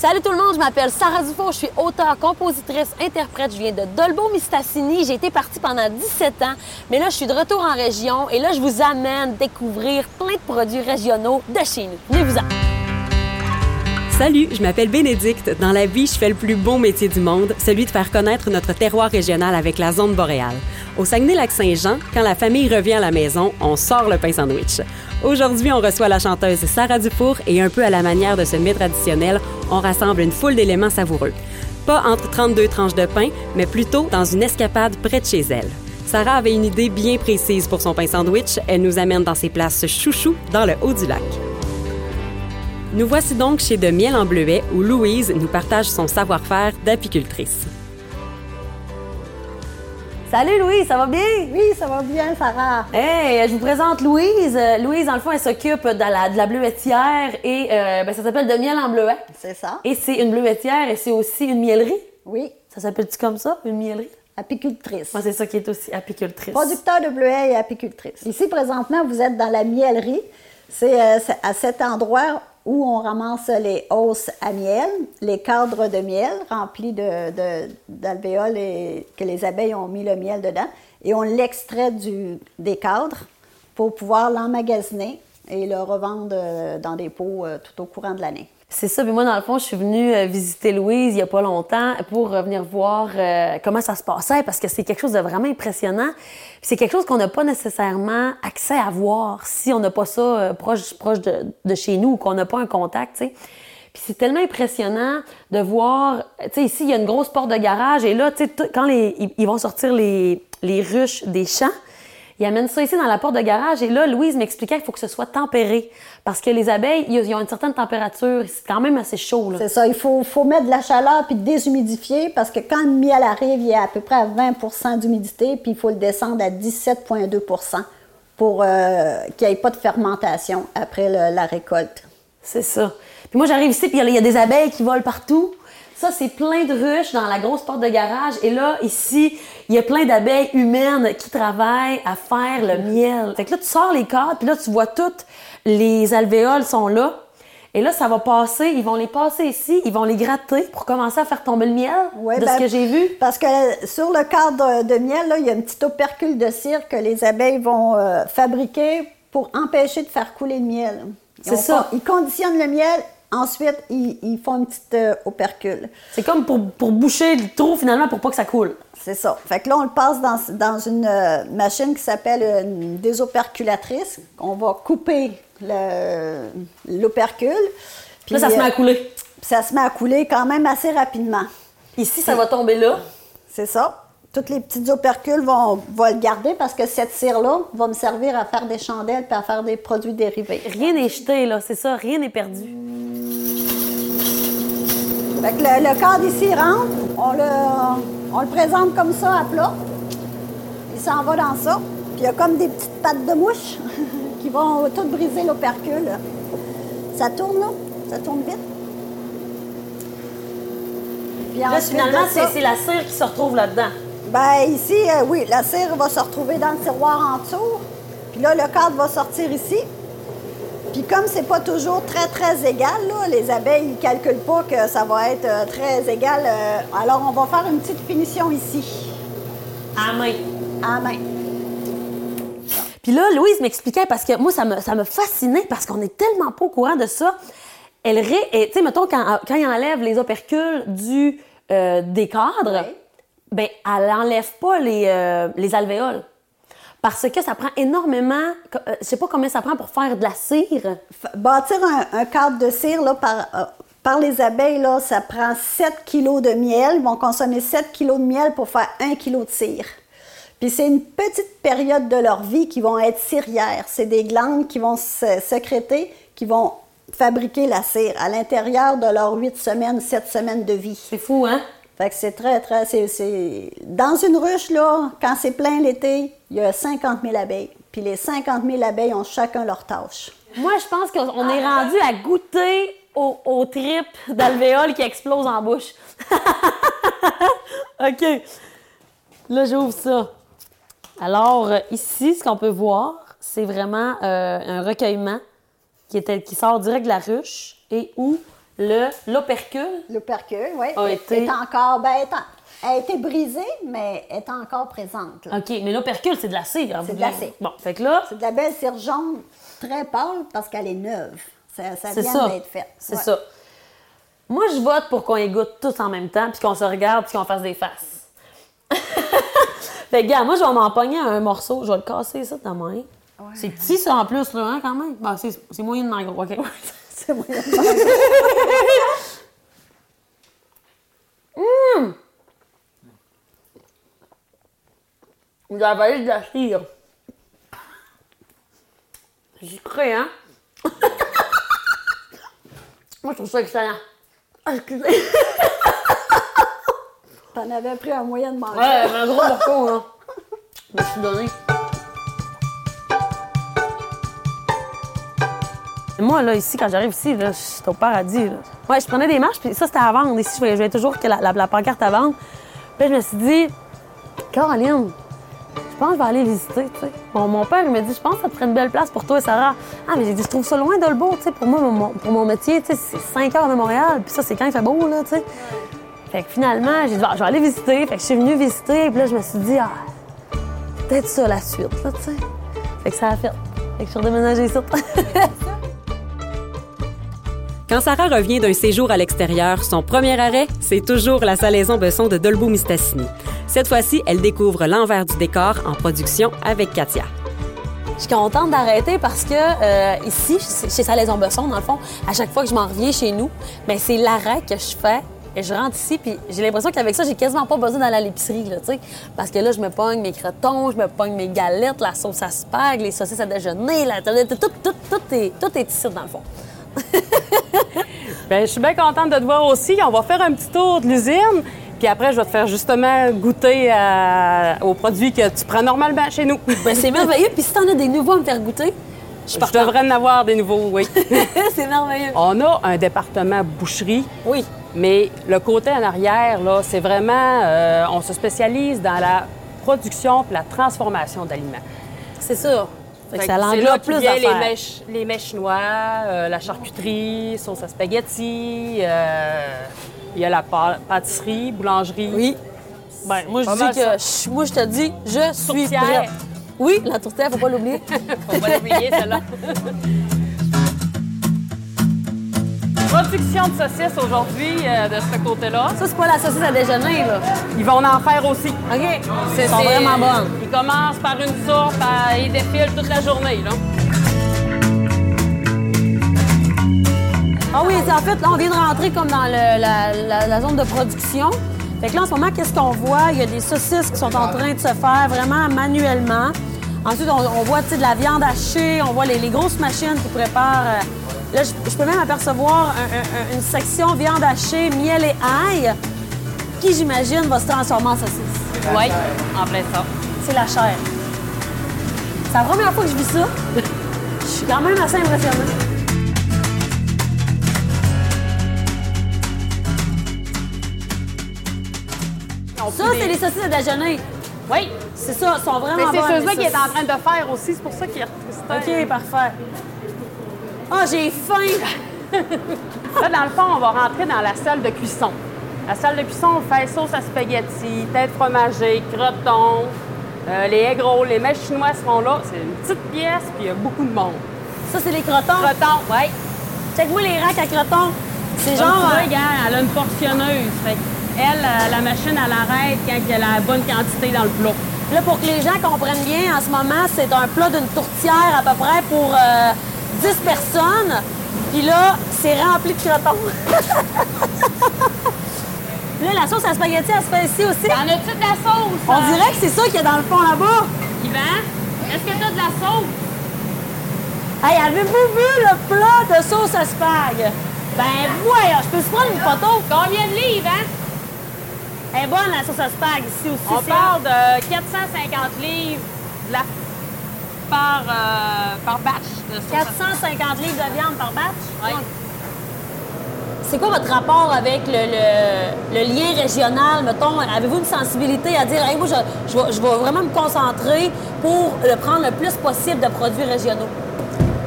Salut tout le monde, je m'appelle Sarah Dufour, je suis auteure, compositrice, interprète, je viens de Dolbeau-Mistassini. J'ai été partie pendant 17 ans, mais là je suis de retour en région et là je vous amène découvrir plein de produits régionaux de chez nous. Venez-vous-en! Salut, je m'appelle Bénédicte. Dans la vie, je fais le plus beau métier du monde, celui de faire connaître notre terroir régional avec la zone boréale. Au Saguenay-Lac-Saint-Jean, quand la famille revient à la maison, on sort le pain sandwich. Aujourd'hui, on reçoit la chanteuse Sarah Dufour et un peu à la manière de ce mets traditionnel, on rassemble une foule d'éléments savoureux. Pas entre 32 tranches de pain, mais plutôt dans une escapade près de chez elle. Sarah avait une idée bien précise pour son pain sandwich. Elle nous amène dans ses places chouchou dans le haut du lac. Nous voici donc chez De Miel en Bleuet où Louise nous partage son savoir-faire d'apicultrice. Salut Louise, ça va bien? Oui, ça va bien, Sarah. Hey, je vous présente Louise. Euh, Louise, dans le fond, elle s'occupe de la, de la bleuetière et euh, ben, ça s'appelle De Miel en Bleuet. C'est ça. Et c'est une bleuetière et c'est aussi une miellerie. Oui, Ça s'appelle-tu comme ça, une miellerie? apicultrice. Moi, c'est ça qui est aussi apicultrice. Producteur de bleuets et apicultrice. Ici, présentement, vous êtes dans la miellerie. C'est euh, c'est à cet endroit où on ramasse les hausses à miel, les cadres de miel remplis d'alvéoles et que les abeilles ont mis le miel dedans. Et on l'extrait des cadres pour pouvoir l'emmagasiner et le revendre euh, dans des pots euh, tout au courant de l'année. C'est ça. Puis moi, dans le fond, je suis venue euh, visiter Louise il n'y a pas longtemps pour venir voir euh, comment ça se passait parce que c'est quelque chose de vraiment impressionnant. C'est quelque chose qu'on n'a pas nécessairement accès à voir si on n'a pas ça euh, proche, de, chez nous ou qu'on n'a pas un contact, tu sais. Puis c'est tellement impressionnant de voir, tu sais, ici, il y a une grosse porte de garage et là, tu sais, quand ils, vont sortir les ruches des champs, ils amènent ça ici dans la porte de garage et là, Louise m'expliquait qu'il faut que ce soit tempéré parce que les abeilles, ils ont une certaine température, c'est quand même assez chaud, là. C'est ça, il faut, faut mettre de la chaleur puis déshumidifier parce que quand le miel arrive, il est à peu près à 20% d'humidité puis il faut le descendre à 17,2% pour euh, qu'il n'y ait pas de fermentation après le- la récolte. C'est ça. Puis moi, j'arrive ici, puis il y a- il y, a des abeilles qui volent partout. Ça, c'est plein de ruches dans la grosse porte de garage. Et là, ici, il y a plein d'abeilles humaines qui travaillent à faire le miel. Fait que là, tu sors les cadres, puis là, tu vois toutes les alvéoles sont là. Et là, ça va passer, ils vont les passer ici, ils vont les gratter pour commencer à faire tomber le miel, Ouais, de ben, ce que j'ai vu. Parce que sur le cadre de miel, là, il y a un petit opercule de cire que les abeilles vont euh, fabriquer pour empêcher de faire couler le miel. C'est ça. Ils conditionnent le miel, ensuite ils, ils font une petite euh, opercule. C'est comme pour, pour boucher le trou, finalement, pour pas que ça coule. C'est ça. Fait que là, on le passe dans, dans une euh, machine qui s'appelle une désoperculatrice. On va couper le- l'opercule. Puis là, ça se met à euh, couler. ça se met à couler quand même assez rapidement. Ici, ça va tomber là. C'est ça. Toutes les petites opercules vont, vont le garder parce que cette cire-là va me servir à faire des chandelles puis à faire des produits dérivés. Rien n'est jeté, là, c'est ça, rien n'est perdu. Fait que le, le cadre ici rentre, on le, on le présente comme ça à plat. Il s'en va dans ça. Puis il y a comme des petites pattes de mouche qui vont tout briser l'opercule. Ça tourne, là. Ça tourne vite. Puis Là, finalement, c'est la cire qui se retrouve là-dedans. Ben ici, euh, oui, la cire va se retrouver dans le tiroir en dessous. Puis là, le cadre va sortir ici. Puis comme c'est pas toujours très, très égal, là, les abeilles ne calculent pas que ça va être euh, très égal. euh, alors, on va faire une petite finition ici, À main. à main. Puis là, Louise m'expliquait, parce que moi, ça me, ça me fascinait, parce qu'on est tellement pas au courant de ça. Elle ré... et, Tu sais, mettons, quand, quand il enlève les opercules du, euh, des cadres, Oui. Ben, elle enlève pas les, euh, les alvéoles. Parce que ça prend énormément... euh, je sais pas combien ça prend pour faire de la cire. Bâtir un, un cadre de cire là, par, euh, par les abeilles, là, ça prend 7 kilos de miel. Ils vont consommer 7 kilos de miel pour faire 1 kilo de cire. Puis c'est une petite période de leur vie qui vont être cirières. C'est des glandes qui vont se sécréter, qui vont fabriquer la cire à l'intérieur de leurs 8 semaines, 7 semaines de vie. C'est fou, hein? Fait que c'est très, très. Dans une ruche, là, quand c'est plein l'été, il y a 50 000 abeilles. Puis les 50 000 abeilles ont chacun leur tâche. Moi, je pense qu'on est rendu à goûter au, au trip d'alvéoles qui explose en bouche. OK. Là, j'ouvre ça. Alors, ici, ce qu'on peut voir, c'est vraiment euh, un recueillement qui sort direct de la ruche et où le l'opercule. L'opercule, oui. A été- est encore. Ben, est en- elle a été brisée, mais est encore présente. là. OK, mais l'opercule, c'est de la cire. C'est de la cire. Bon, fait que là, C'est de la belle cire jaune, très pâle, parce qu'elle est neuve. Ça, ça vient d'être fait. C'est Ouais. ça. Moi, je vote pour qu'on y goûte tous en même temps, puis qu'on se regarde, puis qu'on fasse des faces. fait que, gars, moi, je vais m'en pogner un morceau. Je vais le casser, ça, de main. C'est petit, ça, en plus, là, hein, quand même. Ben, c'est c'est moyennement gros, OK. C'est moyen. Vous avez avalé de la cire. J'y crée, hein? Moi, je trouve ça excellent. Ah, excusez. T'en avais pris un moyen de manger. Ouais, un gros morceau, là. Je me suis donné. Moi, là, ici, quand j'arrive ici, là, je suis au paradis, là. Ouais, je prenais des marches, puis ça, c'était à vendre. Ici, je voyais, toujours que la, pancarte à vendre. Puis je me suis dit, Caroline, je pense que je vais aller visiter, tu sais. Mon, mon père, il m'a dit, je pense que ça te ferait une belle place pour toi et Sarah. Ah, mais j'ai dit, je trouve ça loin d'Olbeau, tu sais. Pour moi, mon, pour mon métier, tu sais, c'est 5 heures de Montréal. Puis ça, c'est quand il fait beau, là, tu sais. Fait que finalement, j'ai dit, Ah, je vais aller visiter. Fait que je suis venue visiter, puis là, je me suis dit, ah, peut-être ça la suite, là, tu sais. Fait que ça a fait. Fait que je suis redéménagée ici. Quand Sarah revient d'un séjour à l'extérieur, son premier arrêt, c'est toujours la salaison besson de Dolbeau-Mistassini. Cette fois-ci, elle découvre l'envers du décor en production avec Katia. Je suis contente d'arrêter parce que euh, ici, chez chez Salaison Besson, dans le fond, à chaque fois que je m'en reviens chez nous, ben c'est l'arrêt que je fais. Et je rentre ici, puis j'ai l'impression qu'avec ça, j'ai quasiment pas besoin d'aller à l'épicerie, là, tu sais. Parce que là, je me pogne mes crotons, je me pogne mes galettes, la sauce à spag, les saucisses à déjeuner, la... tout, tout, tout est, tout est ici, dans le fond. Ben, je suis bien contente de te voir aussi. On va faire un petit tour de l'usine. Puis après, je vais te faire justement goûter à- aux produits que tu prends normalement chez nous. Ben, c'est merveilleux. Puis si t'en as des nouveaux à me faire goûter, je suis Je devrais en avoir des nouveaux, oui. c'est merveilleux. On a un département boucherie, Oui. mais le côté en arrière, là, c'est vraiment... euh, on se spécialise dans la production et la transformation d'aliments. C'est ça. Fait que Fait ça c'est là plus les mèches, les mèches chinois, euh, la charcuterie, sauce à spaghetti, euh, il y a la pâ- pâtisserie, boulangerie. Oui. Ben, moi, je Pas dis mal que je- moi, je te dis, je suis prête. Oui, la tourtière, faut pas l'oublier. On va l'oublier, celle-là. Production de saucisses aujourd'hui euh, de ce côté-là. Ça, c'est pas la saucisse à déjeuner, là? Ils vont en faire aussi. OK. C'est Ils sont vraiment bonnes. Ils commencent par une soupe, à- ils défilent toute la journée. Là. Ah oui, en fait, là, on vient de rentrer comme dans le- la, la- la zone de production. Fait que là, en ce moment, qu'est-ce qu'on voit? Il y a des saucisses qui sont en train de se faire vraiment manuellement. Ensuite, on, on voit de la viande hachée, on voit les, les grosses machines qui préparent. euh, là, je, je peux même apercevoir un- un- un- une section viande hachée, miel et ail, qui, j'imagine, va se transformer en saucisse. Oui, en plein ça. C'est la chair. C'est la première fois que je vis ça. Je suis quand même assez impressionnée. On Ça, c'est les saucisses à déjeuner. Oui, C'est ça, elles sont vraiment mais c'est bonnes. ceux-là les qu'il est en train de faire aussi. C'est pour ça qu'il est resté. OK, parfait. Ah, j'ai faim! Là, dans le fond, on va rentrer dans la salle de cuisson. La salle de cuisson, on fait sauce à spaghetti, tête fromagée, crotons, euh, les egg rolls, les mèches chinois seront là. C'est une petite pièce, puis il y a beaucoup de monde. Ça, c'est les crotons? Crotons, oui. Check-moi les racks à crotons. C'est Genre, genre... euh, regarde, elle a une portionneuse. Fait elle, euh, la machine, elle arrête quand il y a la bonne quantité dans le plat. Là, pour que les gens comprennent bien, en ce moment, c'est un plat d'une tourtière à peu près pour euh, 10 personnes. Puis là, c'est rempli de crotons. là, la sauce à spaghetti, elle se fait ici aussi. T'en as-tu de la sauce? On dirait que c'est ça qu'il y a dans le fond là-bas. Yvan, est-ce que t'as de la sauce? Hey, avez-vous vu le plat de sauce à spag? Ben, voyons, je peux se prendre une photo? Combien de livres, hein? Elle est bonne, la sauce à spag, ici aussi. On parle de 450 livres de la- par, euh, par batch de sauce. à 450 livres de viande par batch? Oui. C'est quoi votre rapport avec le, le- le lien régional, mettons? Avez-vous une sensibilité à dire, hey, moi, je, je vais, je vais vraiment me concentrer pour le prendre le plus possible de produits régionaux?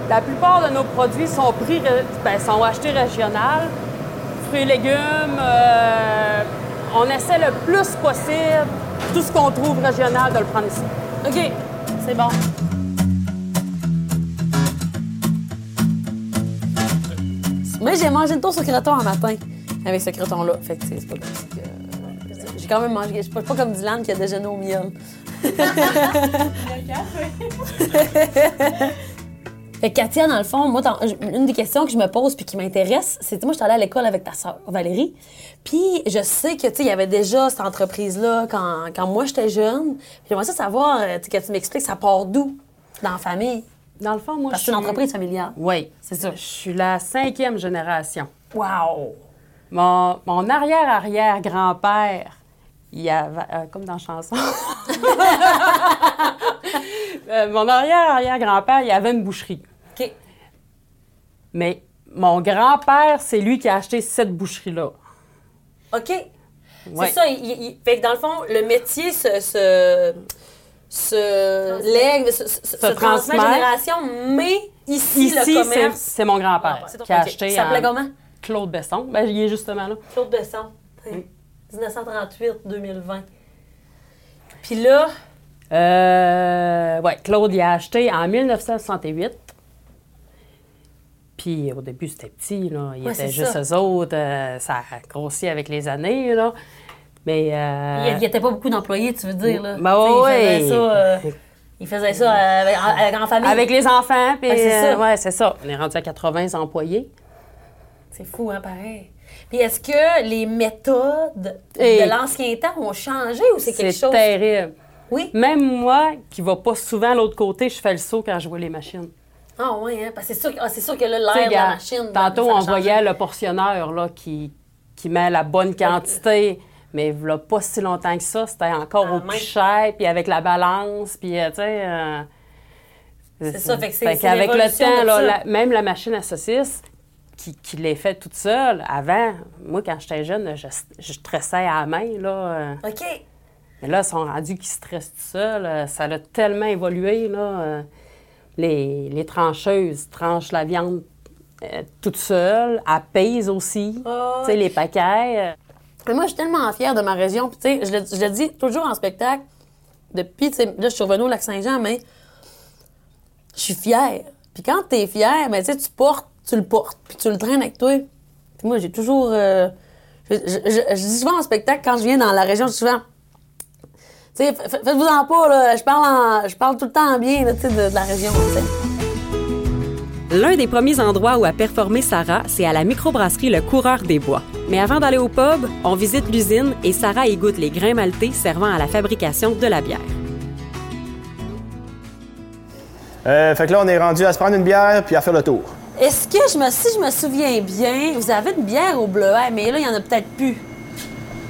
La plupart de nos produits sont, pris, ben, sont achetés régional, fruits et légumes. euh, on essaie le plus possible, tout ce qu'on trouve régional, de le prendre ici. OK, c'est bon. Moi, j'ai mangé une toast au croton un matin avec ce croton-là. Fait que, c'est pas comme que- J'ai quand même mangé. Je suis pas, pas comme Dylan qui a déjeuné au miel. Fait que Katia, dans le fond, moi, une des questions que je me pose puis qui m'intéresse, c'est, moi, je suis allée à l'école avec ta sœur, Valérie. Puis je sais que, tu sais, il y avait déjà cette entreprise-là quand, quand moi, j'étais jeune. Puis j'aimerais ça savoir, euh, tu que tu m'expliques, ça part d'où dans la famille? Dans le fond, moi, Parce je c'est une suis- entreprise familiale. Oui, C'est ça. Je suis la cinquième génération. Wow! Mon, mon arrière-arrière-grand-père, il avait, euh, comme dans la chanson, Euh, mon arrière-arrière-grand-père, il avait une boucherie. OK. Mais mon grand-père, c'est lui qui a acheté cette boucherie-là. OK. Ouais. C'est ça. il- il- fait que dans le fond, le métier se, se, se lègue, se, se- se transmet transmet. de génération, mais ici, Ici, le c'est commerce... c'est mon grand-père ton- qui a acheté Il s'appelait en- comment? Claude Besson. Ben, il est justement là. Claude Besson. 1938-2020. Puis là, Euh, ouais, Claude, il a acheté en 1968. Puis au début, c'était petit, là. Il Ouais, était juste ça. eux autres. euh, ça a grossi avec les années, là. Mais. euh, il n'y avait pas beaucoup d'employés, tu veux dire, là. Ben. Il faisait ça, euh, il faisait ça avec, avec- en famille. Avec les enfants, puis. C'est ça. euh, ouais, c'est ça. On est rendu à 80 employés. C'est fou, hein, pareil. Puis est-ce que les méthodes Et- de l'ancien temps ont changé ou c'est quelque C'est chose... terrible. Oui? Même moi, qui va pas souvent à l'autre côté, je fais le saut quand je vois les machines. Ah oui, hein, parce que c'est sûr, que- ah, c'est sûr que là, l'air de la machine... Tantôt, on voyait le portionneur là, qui, qui met la bonne quantité. Mais il a pas si longtemps que ça, c'était encore Ah, au même. plus cher, puis avec la balance, puis euh, tu sais... euh, C'est ça, fait que c'est- qu'avec le temps, là, la- même la machine à saucisse, qui, qui l'est faite toute seule, avant, moi, quand j'étais jeune, je, je stressais à la main, là. euh, OK. mais là, ils sont rendus qu'ils stressent tout seul. euh, Ça a tellement évolué, là. Les, les trancheuses tranchent la viande euh, toute seule. Pèsent aussi. Ah, Tu sais, les paquets. Moi, je suis tellement fière de ma région. Puis, tu sais, je, le- dis toujours en spectacle. Depuis, là, je suis revenue au Lac-Saint-Jean, mais je suis fière. Puis quand tu es fière, ben, tu sais, tu portes, tu le portes, puis tu le traînes avec toi. Moi, j'ai toujours. euh, je, dis souvent en spectacle, quand je viens dans la région, je dis souvent. Tu sais, fa- fa- faites-vous-en pas, là. Je parle, en- je parle tout le temps en bien, de, la région. L'un des premiers endroits où a performé Sarah, c'est à la microbrasserie Le Coureur des Bois. Mais avant d'aller au pub, on visite l'usine et Sarah y goûte les grains maltais servant à la fabrication de la bière. Euh, fait que là, on est rendu à se prendre une bière puis à faire le tour. Est-ce que, je me, si je me souviens bien, vous avez une bière au bleuet, mais là, il y en a peut-être plus.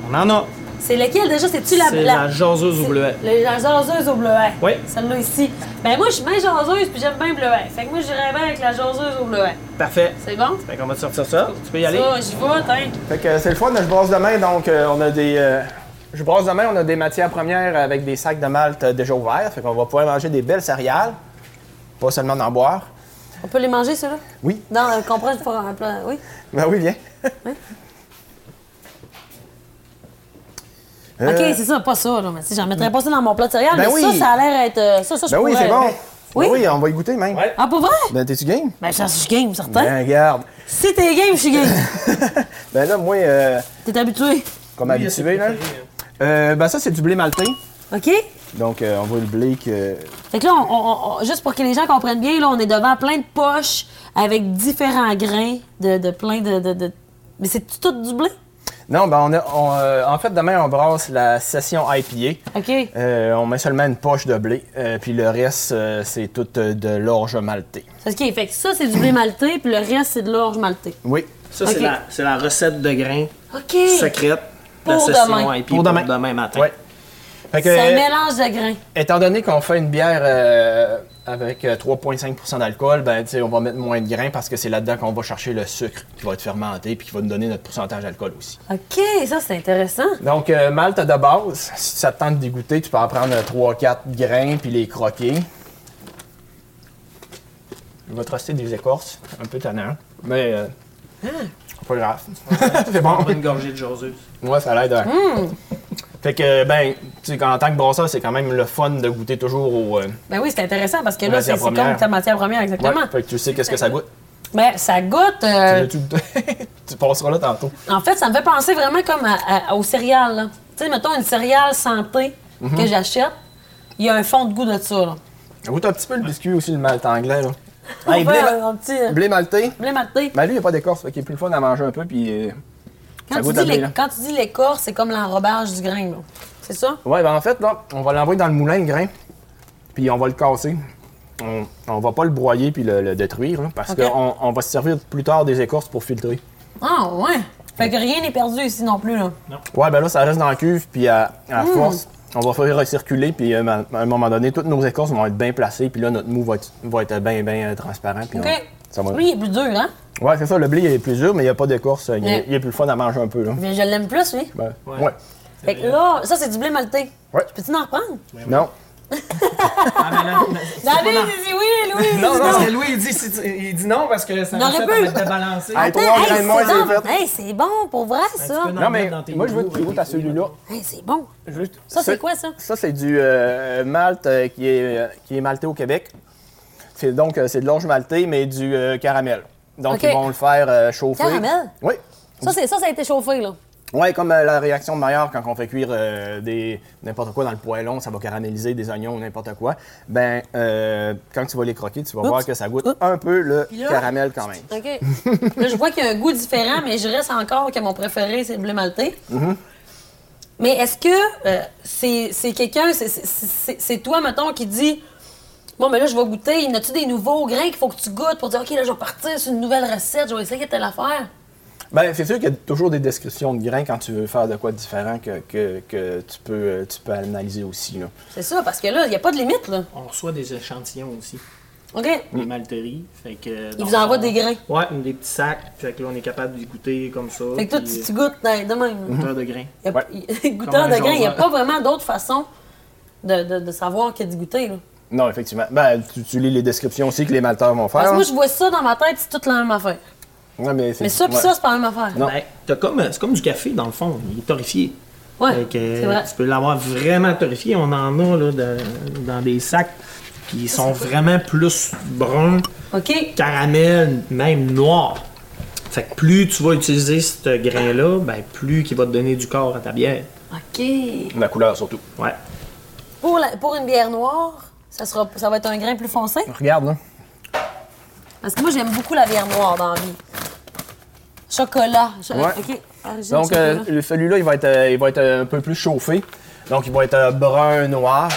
On en a. C'est lequel déjà? C'est-tu la, C'est la jaseuse au bleuet. Le- La jaseuse au bleuet. Oui. Celle-là ici. Ben moi, je suis bien jaseuse puis j'aime bien le bleuet. Fait que moi, j'irais bien avec la jaseuse au bleuet. Parfait. C'est bon? Fait qu'on va te sortir ça. Tu peux y aller. Ça, j'y vais, tiens. Fait que euh, c'est le fun, je brosse demain, donc euh, on a des. euh, je brosse demain, on a des matières premières avec des sacs de malt déjà ouverts. Fait qu'on va pouvoir manger des belles céréales, pas seulement d'en boire. On peut les manger, ceux-là? Oui. Dans le comprendre, il faut un plat. Oui. Ben oui, viens. Euh, OK, c'est ça, pas ça, là. Mais si j'en mettrais pas ça dans mon plat de céréales, Ben mais oui. ça, ça a l'air être. euh, Ça, ça, je Ben oui, c'est bon. Oui? Ben oui, on va y goûter même. Ouais. Ah, pour vrai? Ben t'es-tu game? Ben, je suis game, certain. Ben regarde. Si t'es game, je suis game. Ben là, moi, euh, T'es habitué. comme Oui, habitué, là. préféré, hein. Euh, ben ça, c'est du blé maltais. OK? Donc, euh, on voit le blé que. Fait que là, on- on- on- juste pour que les gens comprennent bien, là, on est devant plein de poches avec différents grains de, de plein de, de- de- Mais c'est tout du blé? Non, ben on a. on, euh, en fait, demain, on brasse la session IPA. OK. Euh, on met seulement une poche de blé, euh, puis le reste, euh, c'est tout euh, de l'orge maltais. C'est OK. Fait que ça, c'est du blé maltais, puis le reste, c'est de l'orge maltais. Oui. Ça, c'est la, c'est la recette de grains OK. secrète de la Pour session demain. IP Pour demain. matin. Ouais. Fait que, C'est un euh, mélange de grains. étant donné qu'on fait une bière euh, avec euh, 3,5% d'alcool, ben, tu sais, on va mettre moins de grains parce que c'est là-dedans qu'on va chercher le sucre qui va être fermenté puis qui va nous donner notre pourcentage d'alcool aussi. OK, ça, c'est intéressant. Donc, euh, malte de base, si ça te tente de dégoûter, tu peux en prendre 3-4 grains puis les croquer. Je vais te rester des écorces, un peu tannant, mais euh, Pas grave. c'est bon. Une gorgée de jaseuse. Moi, ça l'aide. hein. Fait que, ben, tu sais, en tant que brasseur, c'est quand même le fun de goûter toujours au. euh, Ben oui, c'est intéressant parce que là, c'est comme ta matière première, exactement. ouais, fait que tu sais qu'est-ce que ça goûte. Ben, ça goûte. euh, Tu, tu passeras là tantôt. en fait, ça me fait penser vraiment comme à- à- aux céréales. là. Tu sais, mettons une céréale santé Mhm. que j'achète, il y a un fond de goût de ça. Là. Ça goûte un petit peu le biscuit aussi, le malt anglais, là. Hey, blé, un, un petit euh, blé maltais. blé maltais. Ben lui, il n'y a pas d'écorce, fait qu'il est plus le fun à manger un peu, puis. euh, Quand, tu dis quand tu dis l'écorce, c'est comme l'enrobage du grain. là. C'est ça? Ouais, ben en fait, là, on va l'envoyer dans le moulin, le grain, puis on va le casser. On, on va pas le broyer puis le, le détruire, là, parce qu'on on va se servir plus tard des écorces pour filtrer. Ah, ouais. Fait que rien n'est perdu ici non plus. Là. Ouais, ben là, ça reste dans la cuve, puis à, à Hmm. force, on va faire recirculer, puis euh, à un moment donné, toutes nos écorces vont être bien placées, puis là, notre mou va être, va être bien, bien euh, transparent. Puis OK. on- ça va... Lui, il est plus dur, hein? Ouais, c'est ça, le blé il est plus dur, mais il n'y a pas d'écorce, il, est- il est plus fun à manger un peu. Là. Mais je l'aime plus, lui. Ben, Ouais. ouais. Fait que là, ça, c'est du blé maltais. Ouais. Peux-tu en reprendre? Non. Ah, mais là, mais c'est pas David, il dit oui, Louis. Non, il dit non, parce que Louis, il dit, c'est- il dit non parce que ça Non, va aurait faire pu. être débalancé. Hey, Attends, hey, c'est bon. c'est fait. Hey, c'est bon, pour vrai, ça. peux Non, mais moi, je veux que tu goûtes à celui-là. Hey, c'est bon. Juste- Ça, c'est ce- quoi, ça? Ça, c'est du euh, malt euh, qui, est, euh, qui est malté au Québec. C'est donc euh, c'est de l'orge malté, mais du euh, caramel. Donc, ils vont le faire euh, chauffer. Caramel? Oui. Ça, c'est ça, ça a été chauffé, là. Oui, comme euh, la réaction de Maillard quand on fait cuire euh, des n'importe quoi dans le poêlon, ça va caraméliser des oignons ou n'importe quoi. Ben, euh, quand tu vas les croquer, tu vas voir que ça goûte un peu le là- caramel quand même. OK. là, je vois qu'il y a un goût différent, mais je reste encore que mon préféré, c'est le blé maltais. Mm-hmm. Mais est-ce que euh, c'est c'est quelqu'un, c'est- c'est- c'est c'est toi, mettons, qui dit Bon, mais là, je vais goûter. Y a-tu des nouveaux grains qu'il faut que tu goûtes pour dire OK, là, je vais partir sur une nouvelle recette, je vais essayer telle affaire? Ben, c'est sûr qu'il y a toujours des descriptions de grains quand tu veux faire de quoi de différent que, que, que tu, peux, euh, tu peux analyser aussi. Là. C'est ça, parce que là, il n'y a pas de limite, là. On reçoit des échantillons aussi, OK? des malteries. Fait que, Ils vous envoient des grains. Ouais, des petits sacs. Fait que là, on est capable d'y goûter comme ça. Fait que toi, puis, tu, tu goûtes de même. euh, goûteur de grains. A- Ouais. goûteur Comme de grains, il n'y a pas vraiment d'autre façon de, de- de savoir que du goûter, là. Non, effectivement. Ben, tu, tu lis les descriptions aussi que les malteurs vont faire. Parce que moi, hein. je vois ça dans ma tête, c'est toute la même affaire. Ouais, mais ça, puis ouais. ça, c'est pas la même affaire. Non. Ben, t'as comme, c'est comme du café dans le fond. Il est torréfié. Ouais, Fait que, c'est vrai. tu peux l'avoir vraiment torréfié. On en a là, de- dans des sacs qui sont vraiment plus bruns, OK? caramel, même noir. Fait que plus tu vas utiliser ce grain-là, ben plus qu'il va te donner du corps à ta bière. OK. La couleur surtout. Ouais. Pour, la- pour une bière noire, ça, sera, ça va être un grain plus foncé? Regarde, là. Parce que moi, j'aime beaucoup la bière noire dans la vie. Chocolat. Cho- Ouais. OK. Origine Donc, euh, chocolat. le- celui-là, il va être, euh, il va être un peu plus chauffé. Donc, il va être euh, brun, noir.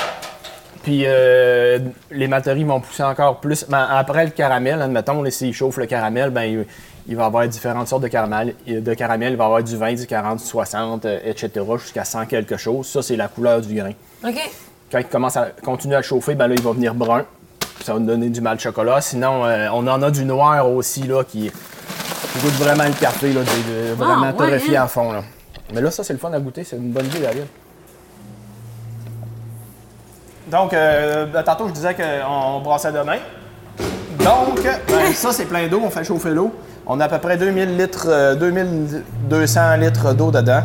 Puis, euh, les malteries vont pousser encore plus. Ben, après le caramel, admettons, là, s'il chauffe le caramel, ben, il, il va y avoir différentes sortes de caramel. De caramel, il va y avoir du 20, du 40, du 60, euh, etc., jusqu'à 100 quelque chose. Ça, c'est la couleur du grain. OK. Quand il commence à continuer à chauffer, ben là, il va venir brun. Ça va nous donner du mal chocolat. Sinon, euh, on en a du noir aussi, là, qui, qui goûte vraiment le café, là, de- de- vraiment ouais, torréfié hein? à fond, là. Mais là, ça, c'est le fun à goûter. C'est une bonne idée, David. Donc, euh, ben, tantôt, je disais qu'on brassait demain. Donc, ben, ça, c'est plein d'eau. On fait chauffer l'eau. On a à peu près 2000 litres, euh, 2200 litres d'eau dedans.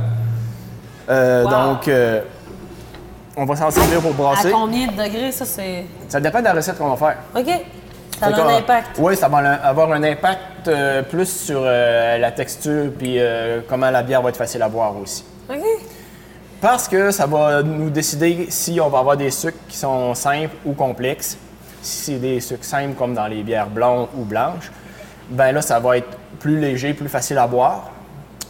Euh, Wow. Donc, euh, on va s'en servir pour À brasser. combien de degrés, ça, c'est... Ça dépend de la recette qu'on va faire. OK. Ça a un impact. Oui, ça va avoir un impact euh, plus sur euh, la texture puis euh, comment la bière va être facile à boire aussi. OK. Parce que ça va nous décider si on va avoir des sucres qui sont simples ou complexes. Si c'est des sucres simples comme dans les bières blondes ou blanches, ben là, ça va être plus léger, plus facile à boire.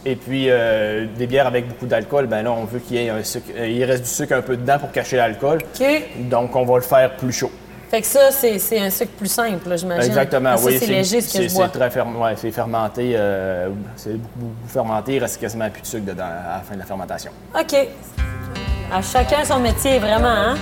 Et puis, euh, des bières avec beaucoup d'alcool, ben là, on veut qu'il y ait un sucre, euh, il reste du sucre un peu dedans pour cacher l'alcool. OK. Donc, on va le faire plus chaud. Fait que ça, c'est c'est un sucre plus simple, j'imagine. Exactement, oui. c'est léger, ce que c'est- je bois. C'est très ferm- ouais, c'est fermenté. euh, c'est beaucoup, beaucoup fermenté. Il reste quasiment plus de sucre dedans à la fin de la fermentation. OK. À chacun son métier, vraiment, hein?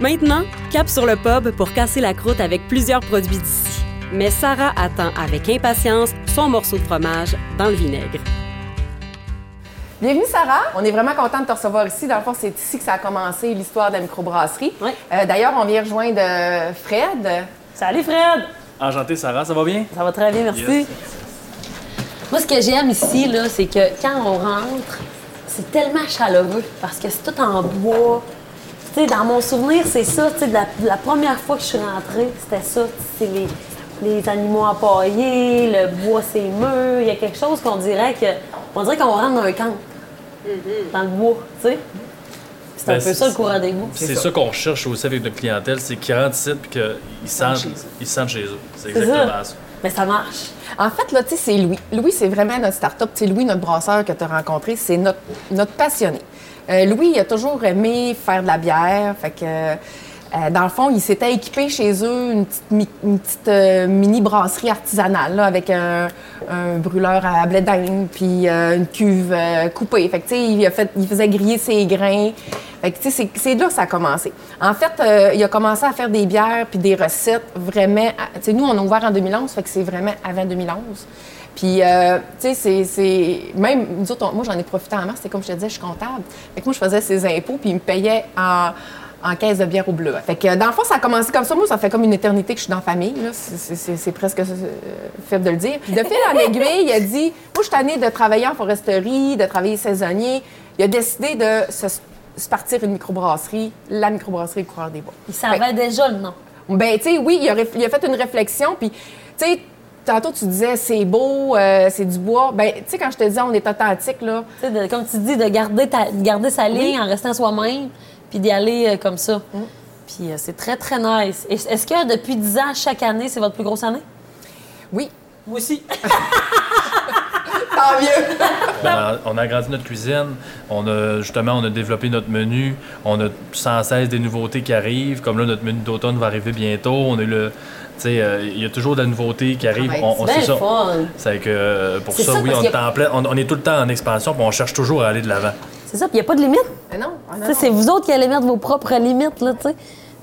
Maintenant, cap sur le pub pour casser la croûte avec plusieurs produits d'ici. Mais Sarah attend avec impatience son morceau de fromage dans le vinaigre. Bienvenue Sarah, on est vraiment content de te recevoir ici. Dans le fond, c'est ici que ça a commencé l'histoire de la microbrasserie. Oui. Euh, D'ailleurs, on vient rejoindre euh, Fred. Salut, Fred! Enchanté, Sarah, ça va bien? Ça va très bien, merci. Yes. Moi, ce que j'aime ici, là, c'est que quand on rentre, c'est tellement chaleureux parce que c'est tout en bois. Tu sais, dans mon souvenir, c'est ça. Tu sais, la, la première fois que je suis rentrée, c'était ça. C'est les, les animaux empaillés, le bois, c'est mûr. Il y a quelque chose qu'on dirait que. On dirait qu'on rentre dans un camp. Dans le bois, tu sais. C'est un Ben, peu ça le courant des bois. C'est ça, qu'on recherche aussi avec notre clientèle, c'est qu'ils rentrent ici et qu'ils sentent, ils se sentent chez eux. C'est C'est exactement ça. ça. Mais ça marche. En fait, là, tu sais, c'est Louis. Louis, c'est vraiment notre start-up. Tu sais, Louis, notre brasseur que tu as rencontré, c'est notre, notre passionné. Euh, Louis, il a toujours aimé faire de la bière. Fait que, euh, dans le fond, il s'était équipé chez eux une petite, mi- une petite, euh, mini brasserie artisanale avec un, brûleur à blé d'Inde puis euh, une cuve coupée. Fait il, fait, il faisait griller ses grains. Fait c'est- là que ça a commencé. En fait, il a commencé à faire des bières puis des recettes vraiment. nous, on a ouvert en 2011, fait que c'est vraiment avant 2011. Puis, c'est-. Même, nous autres, moi, j'en ai profité en mars. C'est comme je te disais, je suis comptable. Fait que moi, je faisais ses impôts, puis il me payait en, en caisse de bière au bleu. Fait que, dans le fond, ça a commencé comme ça. Moi, ça fait comme une éternité que je suis dans la famille. C'est- presque euh, faible de le dire. Puis, de fil en aiguille, il a dit Moi, je suis tannée de travailler en foresterie, de travailler saisonnier. Il a décidé de se, se partir une microbrasserie, la microbrasserie Coureur des Bois. Il savait déjà le nom. Ben, tu sais, oui, il a, réf- il a fait une réflexion, puis, tu sais, tantôt tu disais c'est beau, euh, c'est du bois. Ben, tu sais, quand je te disais on est authentique, là, de- comme tu dis, de garder, ta- de garder sa ligne en restant soi-même, puis d'y aller euh, comme ça. Puis euh, c'est très, très nice. Est-ce que depuis 10 ans, chaque année, c'est votre plus grosse année? oui. Moi aussi. Tant mieux! Ben, on a agrandi notre cuisine, on a justement on a développé notre menu, on a sans cesse des nouveautés qui arrivent, comme là notre menu d'automne va arriver bientôt, on est le tu sais, euh, il y a toujours de la nouveauté qui arrive. Ah ben, on, ça. C'est que euh, pour ça, ça, oui, on est a- en plein, on, on est tout le temps en expansion, puis on cherche toujours à aller de l'avant. C'est ça, puis il n'y a pas de limite. Mais non, non, C'est vous autres qui allez mettre vos propres limites, là, tu sais.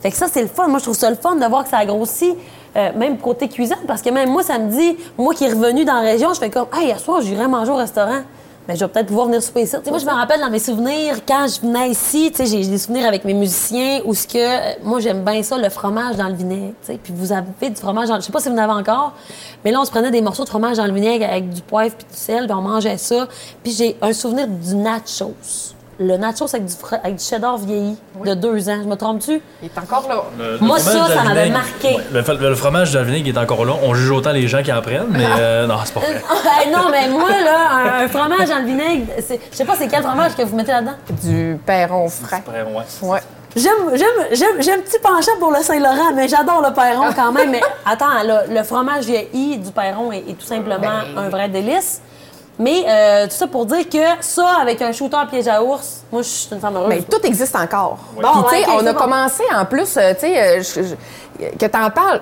Fait que ça, c'est le fun. Moi, je trouve ça le fun de voir que ça a grossi, euh, même côté cuisine, parce que même moi, ça me dit, moi qui est revenu dans la région, je fais comme, hey, à soir, j'irai manger au restaurant. Mais je vais peut-être pouvoir venir souper ici. Tu sais, moi, je me rappelle dans mes souvenirs, quand je venais ici, j'ai des souvenirs avec mes musiciens où ce que, euh, moi, j'aime bien ça, le fromage dans le vinaigre. Puis vous avez du fromage dans, je sais pas si vous en avez encore, mais là, on se prenait des morceaux de fromage dans le vinaigre avec du poivre puis du sel, puis on mangeait ça. Puis j'ai un souvenir du nachos. Le nachos avec du, fr- avec du cheddar vieilli de deux ans. Je me trompe-tu? Il est encore là. Le- Moi, le ça, ça m'avait marqué. ouais, le, fromage de vinaigre est encore là. On juge autant les gens qui en prennent, mais euh, non, c'est pas vrai. Hey, non, mais moi, là, un, un fromage dans le vinaigre, c'est- je sais pas c'est quel fromage que vous mettez là-dedans. Du perron frais. Après, ouais. Ouais. J'aime, j'aime, j'aime, j'ai un petit penchant pour le Saint-Laurent, mais j'adore le Perron quand même. Mais attends, le, le fromage vieilli du Perron est, est tout simplement un vrai délice. Mais euh, tout ça pour dire que ça, avec un shooter piège à ours, moi, je suis une femme heureuse. Mais tout existe encore. Bon, Puis, tu sais, ouais, ok, on a bon. commencé en plus, euh, tu sais, euh, que t'en parles.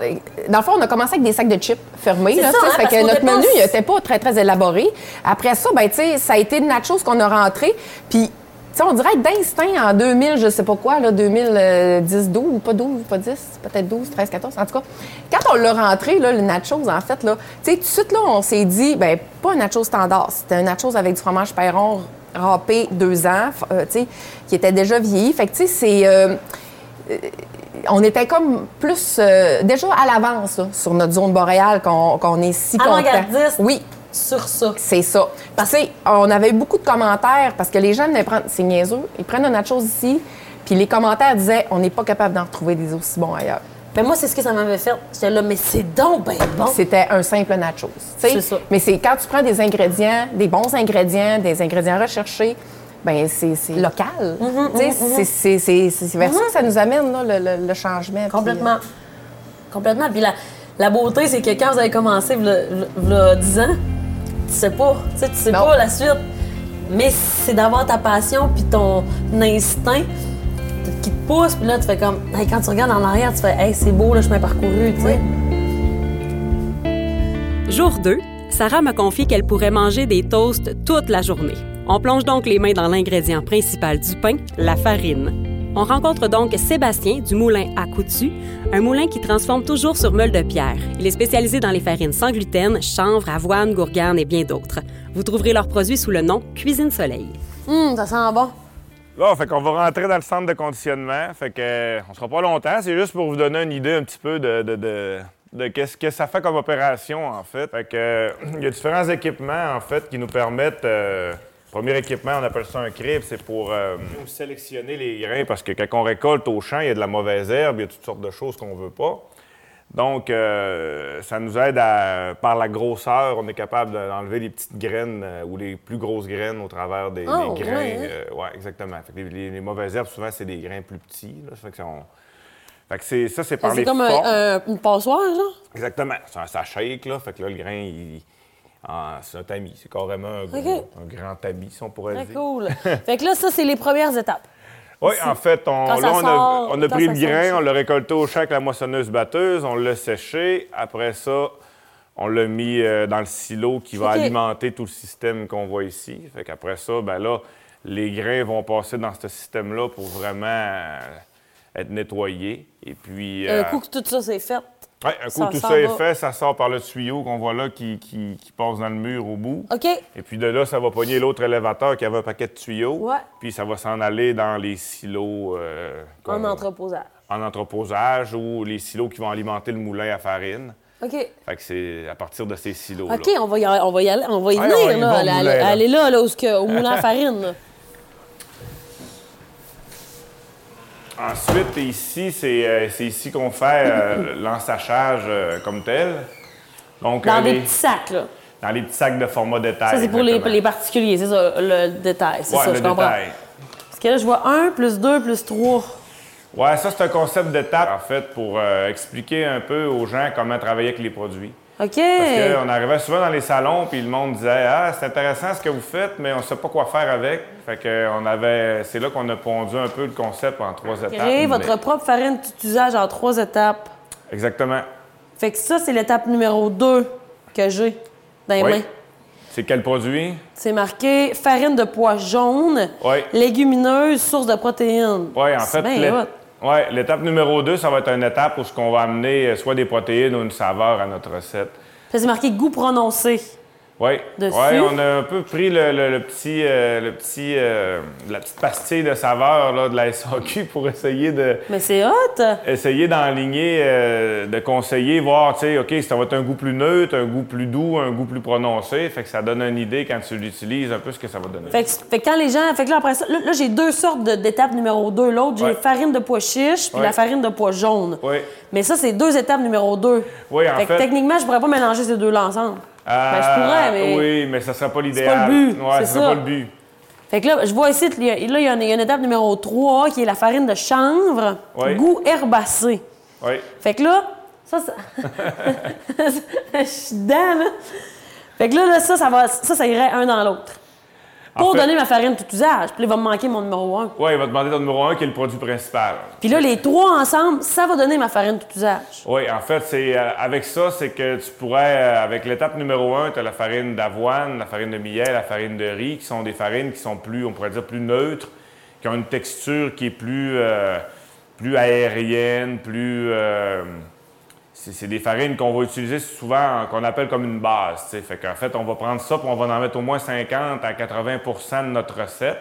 Dans le fond, on a commencé avec des sacs de chips fermés. C'est là, ça, hein, fait parce que notre menu n'était pas très, très élaboré. Après ça, ben, tu sais, ça a été de nachos qu'on a rentré. Puis, sais, on dirait d'instinct en 2000, je sais pas quoi, là, 2010, 12, pas 12, pas 10, peut-être 12, 13, 14. En tout cas, quand on l'a rentré, là, le nachos, en fait, là, tu sais, tout de suite, là, on s'est dit, ben, pas un nacho standard. C'était un nachos avec du fromage perron râpé deux ans, euh, tu sais, qui était déjà vieilli. Fait que, tu sais, c'est. euh, euh, on était comme plus euh, déjà à l'avance sur notre zone boréale qu'on qu'on est si content. Oui, Sur ça. c'est ça. Parce que on avait eu beaucoup de commentaires parce que les gens venaient prendre, c'est niaiseux, ils prennent une autre chose ici, puis les commentaires disaient on n'est pas capable d'en retrouver des aussi bons ailleurs. Mais moi, c'est ce que ça m'avait fait. J'étais là, mais c'est donc ben bon. C'était un simple nachos. C'est ça. Mais c'est quand tu prends des ingrédients, des bons ingrédients, des ingrédients recherchés, ben c'est local. C'est- vers ça que ça nous amène là, le, le- le changement. puis, Complètement. Complètement. Puis la, la beauté, c'est que quand vous avez commencé, v'là- v'là 10 ans, tu sais pas. Tu sais, tu sais Non. pas la suite. Mais c'est d'avoir ta passion puis ton instinct qui te pousse. Puis là, tu fais comme... hey, quand tu regardes en arrière, tu fais « Hey, c'est beau, le chemin parcouru. » tu sais. Jour 2, Sarah m'a confié qu'elle pourrait manger des toasts toute la journée. On plonge donc les mains dans l'ingrédient principal du pain, la farine. On rencontre donc Sébastien du moulin à Coutu, un moulin qui transforme toujours sur meule de pierre. Il est spécialisé dans les farines sans gluten, chanvre, avoine, gourgane et bien d'autres. Vous trouverez leurs produits sous le nom Cuisine Soleil. Hum, ça sent bon. Là, fait qu'on va rentrer dans le centre de conditionnement. Fait que on sera pas longtemps. C'est juste pour vous donner une idée un petit peu de, de- de- de qu'est-ce que ça fait comme opération, en fait. Fait que, euh, il y a différents équipements, en fait, qui nous permettent. euh, premier équipement, on appelle ça un crib, c'est pour euh, sélectionner les grains, parce que quand on récolte au champ, il y a de la mauvaise herbe, il y a toutes sortes de choses qu'on veut pas. Donc, euh, ça nous aide à, par la grosseur, on est capable d'enlever les petites graines euh, ou les plus grosses graines au travers des, Oh, des grains. ouais, hein? euh, ouais, exactement. Fait que les, les- les mauvaises herbes, souvent, c'est des grains plus petits. Là. Fait que, on- fait que c'est, ça, c'est par C'est les comme un- formes. un- une passoire, genre? Exactement. Ça, ça shake, là. Fait que là, le grain, il- ah, c'est un tamis. C'est carrément un, gros- un grand tamis, si on pourrait Très dire. cool. fait que là, ça, c'est les premières étapes. Oui, en fait, on, là, on a, on a pris le grain, on l'a récolté au champ avec la moissonneuse-batteuse, on l'a séché. Après ça, on l'a mis euh, dans le silo qui va alimenter tout le système qu'on voit ici. Fait qu'après ça, ben là, les grains vont passer dans ce système-là pour vraiment euh, être nettoyés. Et puis... Un euh, coup que tout ça c'est fait. Un coup, ça tout ça est va. fait, ça sort par le tuyau qu'on voit là qui, qui- qui passe dans le mur au bout. OK. Et puis de là, ça va pogner l'autre élévateur qui avait un paquet de tuyaux. Ouais. Puis ça va s'en aller dans les silos euh, En entreposage. en entreposage ou les silos qui vont alimenter le moulin à farine. OK. Fait que c'est à partir de ces silos-là. OK, on va y, aller- on va y aller, on va y Ouais, venir, on y là. va aller, là. où au moulin à farine, là. Ensuite, ici, c'est euh, c'est ici qu'on fait euh, l'ensachage euh, comme tel. Donc, Dans des les- petits sacs, là. dans les petits sacs de format détail. Ça, c'est pour les, les particuliers, c'est ça, le détail. C'est Ouais, ça, le je comprends. détail. Parce que là, je vois 1 plus 2 plus 3. Ouais, ça, c'est un concept d'étape, en fait, pour expliquer un peu aux gens comment travailler avec les produits. OK. Parce qu'on arrivait souvent dans les salons, puis le monde disait Ah, c'est intéressant ce que vous faites, mais on ne sait pas quoi faire avec. Fait que on avait. C'est là qu'on a pondu un peu le concept en trois étapes. Créer Mais- votre propre farine d'usage en trois étapes. Exactement. Fait que ça, c'est l'étape numéro 2 que j'ai dans les Oui. mains. C'est quel produit? C'est marqué farine de pois jaune, Oui. légumineuse, source de protéines. Oui, en fait, ouais, l'étape numéro 2, ça va être une étape où qu'on va amener euh, soit des protéines ou une saveur à notre recette. Puis c'est marqué goût prononcé. Oui. Ouais, on a un peu pris le, le- le petit, euh, le petit, euh, la petite pastille de saveur là, de la SAQ pour essayer de, Mais c'est hot! essayer d'enligner, euh, de conseiller, voir, tu sais, OK, ça va être un goût plus neutre, un goût plus doux, un goût plus prononcé. Fait que ça donne une idée quand tu l'utilises, un peu ce que ça va donner. Fait que, fait que quand les gens. Fait que là, après ça, là, là, j'ai deux sortes de- d'étapes numéro 2. L'autre, j'ai Ouais. farine de pois chiche puis Ouais. la farine de pois jaune. Oui. Mais ça, c'est deux étapes numéro 2. Oui, en fait que fait- techniquement, je pourrais pas mélanger ces deux-là ensemble. Ben, je pourrais, mais. Oui, mais ça serait pas pas l'idéal. le but, Ouais, c'est ça serait pas le but. Fait que là, je vois ici, il y a, là, il y a une, il y a une étape numéro 3 qui est la farine de chanvre, Ouais. goût herbacé. Oui. Fait que là, ça, ça... je suis dedans, là. Fait que là, là, ça, ça, va, ça, ça irait un dans l'autre. Pour fait- donner ma farine tout usage. Puis là, il va me manquer mon numéro 1. Oui, il va demander ton numéro un qui est le produit principal. Puis là, les trois ensemble, ça va donner ma farine tout usage. Oui, en fait, c'est euh, avec ça, c'est que tu pourrais, euh, avec l'étape numéro un, tu as la farine d'avoine, la farine de millet, la farine de riz, qui sont des farines qui sont plus, on pourrait dire, plus neutres, qui ont une texture qui est plus, euh, plus aérienne, plus. C'est des farines qu'on va utiliser souvent, qu'on appelle comme une base. tu sais. Fait qu'en fait, on va prendre ça, puis on va en mettre au moins 50 à 80% de notre recette.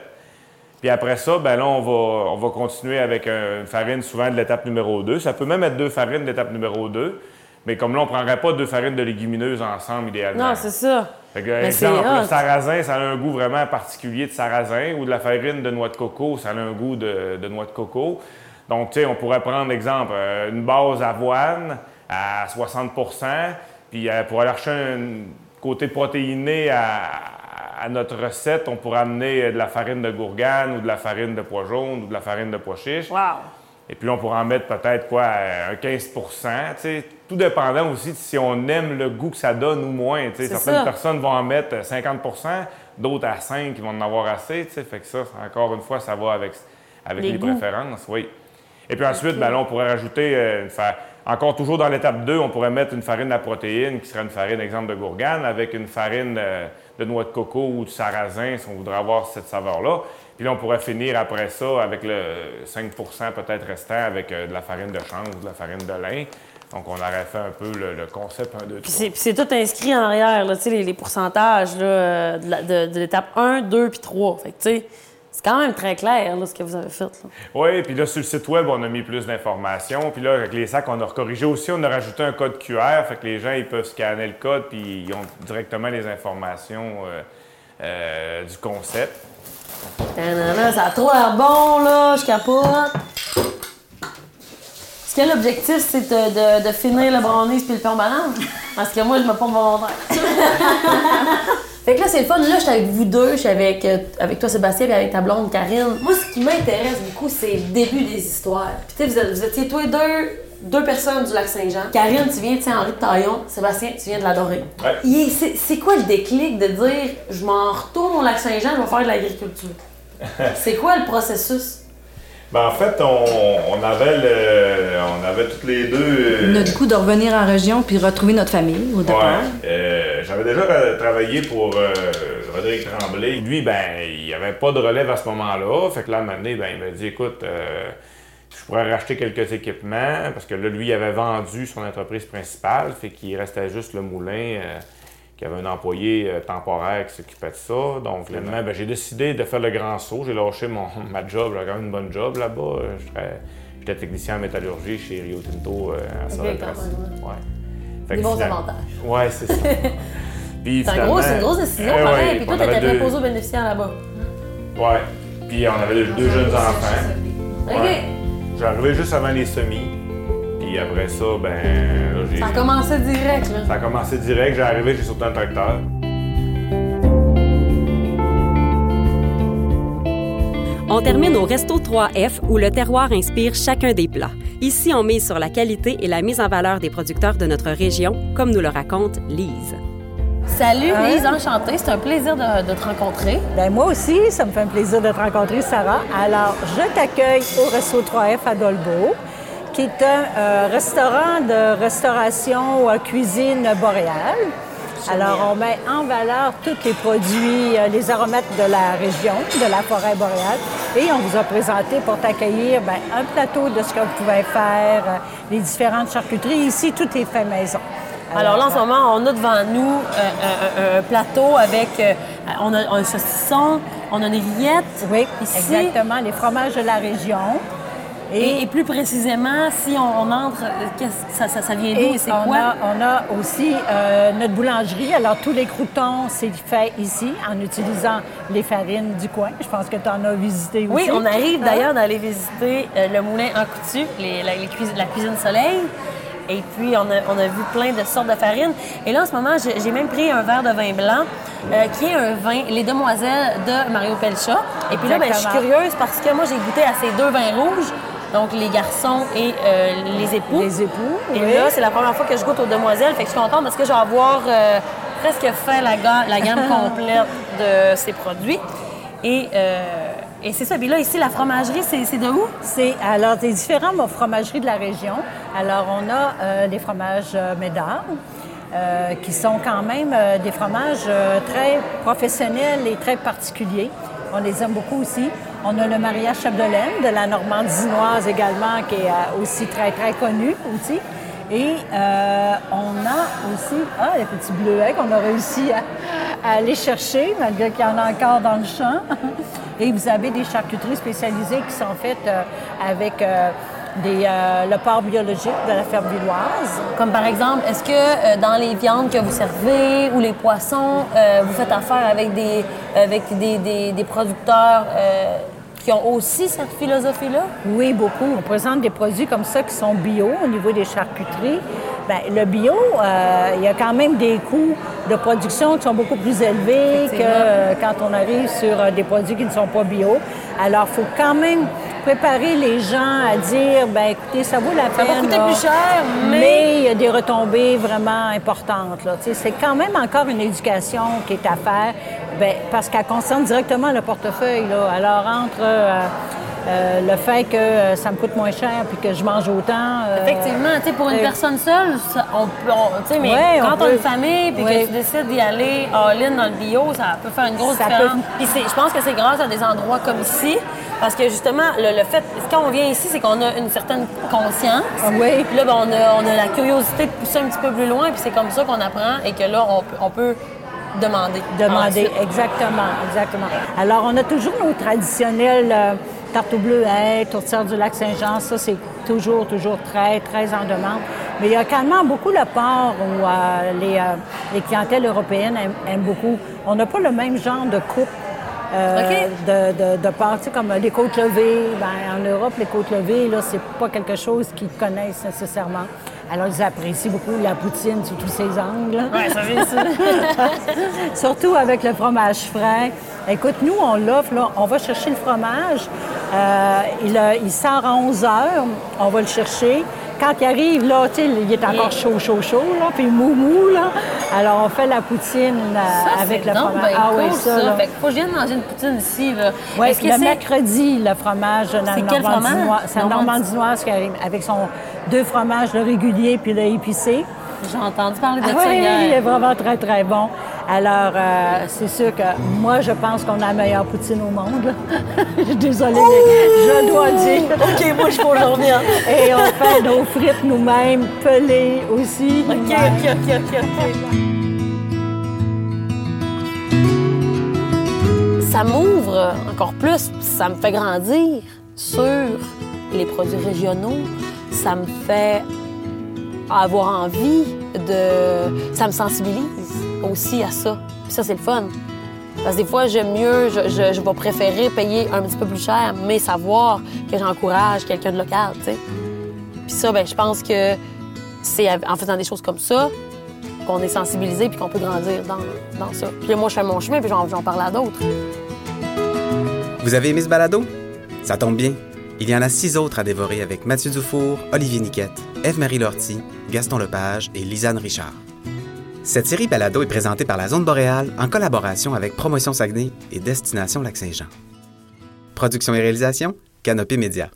Puis après ça, ben là, on va, on va continuer avec un- une farine souvent de l'étape numéro 2. Ça peut même être deux farines de l'étape numéro 2. Mais comme là, on ne prendrait pas deux farines de légumineuses ensemble, idéalement. Non, c'est ça. Fait que, Mais exemple, le sarrasin, ça a un goût vraiment particulier de sarrasin. Ou de la farine de noix de coco, ça a un goût de, de noix de coco. Donc, tu sais, on pourrait prendre, exemple, euh, une base avoine à 60 puis euh, pour aller chercher un côté protéiné à, à notre recette, on pourrait amener de la farine de gourgane ou de la farine de pois jaune ou de la farine de pois chiche. Wow. Et puis là, on pourrait en mettre peut-être quoi, euh, un 15 tu sais, Tout dépendant aussi de si on aime le goût que ça donne ou moins. Certaines ça. personnes vont en mettre 50% d'autres à 5 qui vont en avoir assez. tu sais. Fait que ça, encore une fois, ça va avec, avec Les préférences. Oui. Et puis ensuite, ben là, on pourrait rajouter, euh, une fa- encore toujours dans l'étape 2, on pourrait mettre une farine à protéines qui serait une farine, exemple, de gourgane, avec une farine euh, de noix de coco ou de sarrasin, si on voudrait avoir cette saveur-là. Puis là, on pourrait finir après ça avec le 5% peut-être restant avec euh, de la farine de chanvre ou de la farine de lin. Donc, on aurait fait un peu le, le concept 1, 2, 3. Puis c'est, tout inscrit en arrière, là, les, les pourcentages là, euh, de, l'étape 1, 2 puis 3. Fait que, tu sais, C'est quand même très clair, là, ce que vous avez fait. là. Oui, puis là, sur le site web, on a mis plus d'informations. Puis là, avec les sacs, on a recorrigé aussi. On a rajouté un code QR, fait que les gens, ils peuvent scanner le code, puis ils ont directement les informations euh, euh, du concept. Ça a trop l'air bon, là, je capote. Est-ce que l'objectif, c'est de, de- de finir le brownies puis le pain aux bananes? Parce que moi, je me pompe volontaire. fait que là, c'est le fun. Là, je suis avec vous deux, je suis avec, euh, avec toi, Sébastien, et avec ta blonde, Karine. Moi, ce qui m'intéresse beaucoup, c'est le début des histoires. Puis, tu sais, vous, êtes- vous étiez tous les deux, deux personnes du lac Saint-Jean. Karine, tu viens de Saint-Henri de Taillon. Sébastien, tu viens de la Dorée. Ouais. Il est- C'est c'est quoi le déclic de dire, je m'en retourne au lac Saint-Jean, je vais faire de l'agriculture? c'est quoi le processus? Ben, en fait, on, on avait le, on avait toutes les deux. euh, Notre goût de revenir en région puis retrouver notre famille au départ. Ouais. Euh, J'avais déjà travaillé pour euh, Rodrigue Tremblay. Lui, ben, il n'y avait pas de relève à ce moment-là. Fait que là, un moment donné, ben, il m'a dit écoute, euh, je pourrais racheter quelques équipements parce que là, lui, il avait vendu son entreprise principale. Fait qu'il restait juste le moulin. Euh, qui avait un employé euh, temporaire qui s'occupait de ça. Donc, finalement, ben, j'ai décidé de faire le grand saut. J'ai lâché mon, ma job, j'avais quand même une bonne job là-bas. Euh, J'étais technicien en métallurgie chez Rio Tinto euh, à Sorel-Tracy. Ouais. Des bons finalement- avantages. Ouais, c'est ça. C'est un finalement- gros- une grosse décision, Eh pareil. ouais, Puis toi, t'étais deux- préposé aux bénéficiaires là-bas. Ouais. Puis on avait deux, deux jeunes enfants. OK. Ouais. J'arrivais juste avant les semis. Puis après ça, ben, là. Ça a commencé direct, là. Ça a commencé direct. J'ai arrivé, j'ai sauté un tracteur. On termine au Resto 3F où le terroir inspire chacun des plats. Ici, on mise sur la qualité et la mise en valeur des producteurs de notre région, comme nous le raconte Lise. Salut, Hein? Lise, enchantée. C'est un plaisir de, de te rencontrer. Ben moi aussi, ça me fait un plaisir de te rencontrer, Sarah. Alors, je t'accueille au Resto 3F à Dolbeau, qui est un euh, restaurant de restauration cuisine boréale. Alors, on met en valeur tous les produits, euh, les aromates de la région, de la forêt boréale. Et on vous a présenté pour t'accueillir ben, un plateau de ce que vous pouvez faire, euh, les différentes charcuteries. Ici, tout est fait maison. Alors là, en ce moment, on a devant nous euh, un, un- un plateau avec... euh, on a un saucisson, on a des rillettes. Oui, ici. exactement, les fromages de la région. Et, et plus précisément, si on, on entre, euh, qu'est-ce que ça, ça, ça vient d'où Et c'est on quoi? a, on a aussi euh, notre boulangerie. Alors, tous les croutons, c'est fait ici en utilisant les farines du coin. Je pense que tu en as visité aussi. Oui, on arrive Hein? d'ailleurs d'aller visiter euh, le moulin en coutu, les- la, les cuis- la cuisine soleil. Et puis, on a, on a vu plein de sortes de farines. Et là, en ce moment, j'ai j'ai même pris un verre de vin blanc, euh, qui est un vin, Les Demoiselles de Mario Pelcha. Et puis là, ben, je suis curieuse parce que moi, j'ai goûté à ces deux vins rouges, donc les garçons et euh, les époux. Les époux, Et oui. là, c'est la première fois que je goûte aux Demoiselles. Fait que je suis contente parce que je vais avoir euh, presque fait la, ga- la gamme complète de ces produits. Et, euh, et c'est ça. Puis là, ici, la fromagerie, c'est de où? C'est alors des différentes fromageries de la région. Alors, on a des fromages Médard, euh, qui sont quand même euh, des fromages euh, très professionnels et très particuliers. On les aime beaucoup aussi. On a le mariage Chapdelaine de la Normandinoise également, qui est euh, aussi très, très connu aussi. Et euh, on a aussi ah, les petits bleuets qu'on a réussi à, aller chercher, malgré qu'il y en a encore dans le champ. Et vous avez des charcuteries spécialisées qui sont faites euh, avec le porc biologique de la ferme villoise. Comme par exemple, est-ce que dans les viandes que vous servez ou les poissons, vous faites affaire avec des, avec des, producteurs qui ont aussi cette philosophie-là? Oui, beaucoup. On présente des produits comme ça qui sont bio au niveau des charcuteries. Bien, le bio, euh, il y a quand même des coûts de production qui sont beaucoup plus élevés que euh, quand on arrive sur euh, des produits qui ne sont pas bio. Alors, il faut quand même préparer les gens à dire, ben écoutez, ça vaut la va peine. coûter là. plus cher, mais- Mais il y a des retombées vraiment importantes. là. C'est quand même encore une éducation qui est à faire, ben, parce qu'elle concerne directement le portefeuille. Là. Alors, entre euh, euh, le fait que euh, ça me coûte moins cher puis que je mange autant. euh, Effectivement, tu sais, pour une personne seule, ça- on peut, tu sais, mais Ouais, quand on a une famille puis Ouais. que tu décides d'y aller all-in dans le bio, ça peut faire une grosse Ça différence. peut. Puis je pense que c'est grâce à des endroits comme ici, parce que justement, le, le fait, quand on vient ici, c'est qu'on a une certaine conscience. Ah oui. Puis là, ben, on, a, on a la curiosité de pousser un petit peu plus loin, puis c'est comme ça qu'on apprend et que là, on peut demander. Demander, ensuite. exactement, exactement. Alors, on a toujours nos traditionnels euh, tarte au bleuet, tourtière du lac Saint-Jean. Ça, c'est toujours, toujours très, très en demande. Mais il y a également beaucoup le porc où euh, les, euh, les clientèles européennes aiment, aiment beaucoup. On n'a pas le même genre de coupe euh, de, de, de porc. Tu sais, comme les côtes levées. Ben, en Europe, les côtes levées, là, c'est pas quelque chose qu'ils connaissent nécessairement. Alors, ils apprécient beaucoup la poutine sous tous ses angles. Ouais, ça fait ça. Surtout avec le fromage frais. Écoute, nous, on l'offre, on va chercher le fromage. Euh, il, il sort à 11 heures. On va le chercher. Quand il arrive, là, tu sais, il est encore chaud, chaud, chaud, là, puis mou, mou, là. Alors, on fait la poutine euh, Ça, avec le donc fromage. ben ah oui, cool, ça, là. Fait que faut que je vienne manger une poutine ici, là. Oui, que le mercredi, le fromage normandinois. fromage? C'est un Normandie- arrive avec son deux fromages, le régulier puis le épicé. J'ai entendu parler de Ah ça oui, il est vraiment très, très bon. Alors, euh, c'est sûr que moi, je pense qu'on a la meilleure poutine au monde. là. Je suis Désolée, mais je dois dire. OK, moi, je que je revienne. Et on fait nos frites nous-mêmes, pelées aussi. OK. OK, OK, OK, OK. Ça m'ouvre encore plus, ça me fait grandir sur les produits régionaux. Ça me fait avoir envie de... Ça me sensibilise aussi à ça. Puis ça, c'est le fun. Parce que des fois, j'aime mieux, je, je, je vais préférer payer un petit peu plus cher, mais savoir que j'encourage quelqu'un de local, tu sais. Puis ça, ben, je pense que c'est en faisant des choses comme ça qu'on est sensibilisé puis qu'on peut grandir dans, dans ça. Puis là, moi, je fais mon chemin puis j'en parle à d'autres. Vous avez aimé ce balado? Ça tombe bien. Il y en a six autres à dévorer avec Mathieu Dufour, Olivier Niquette, Eve-Marie Lortie, Gaston Lepage et Lisanne Richard. Cette série balado est présentée par la Zone Boréale en collaboration avec Promotion Saguenay et Destination Lac-Saint-Jean. Production et réalisation, Canopée Média.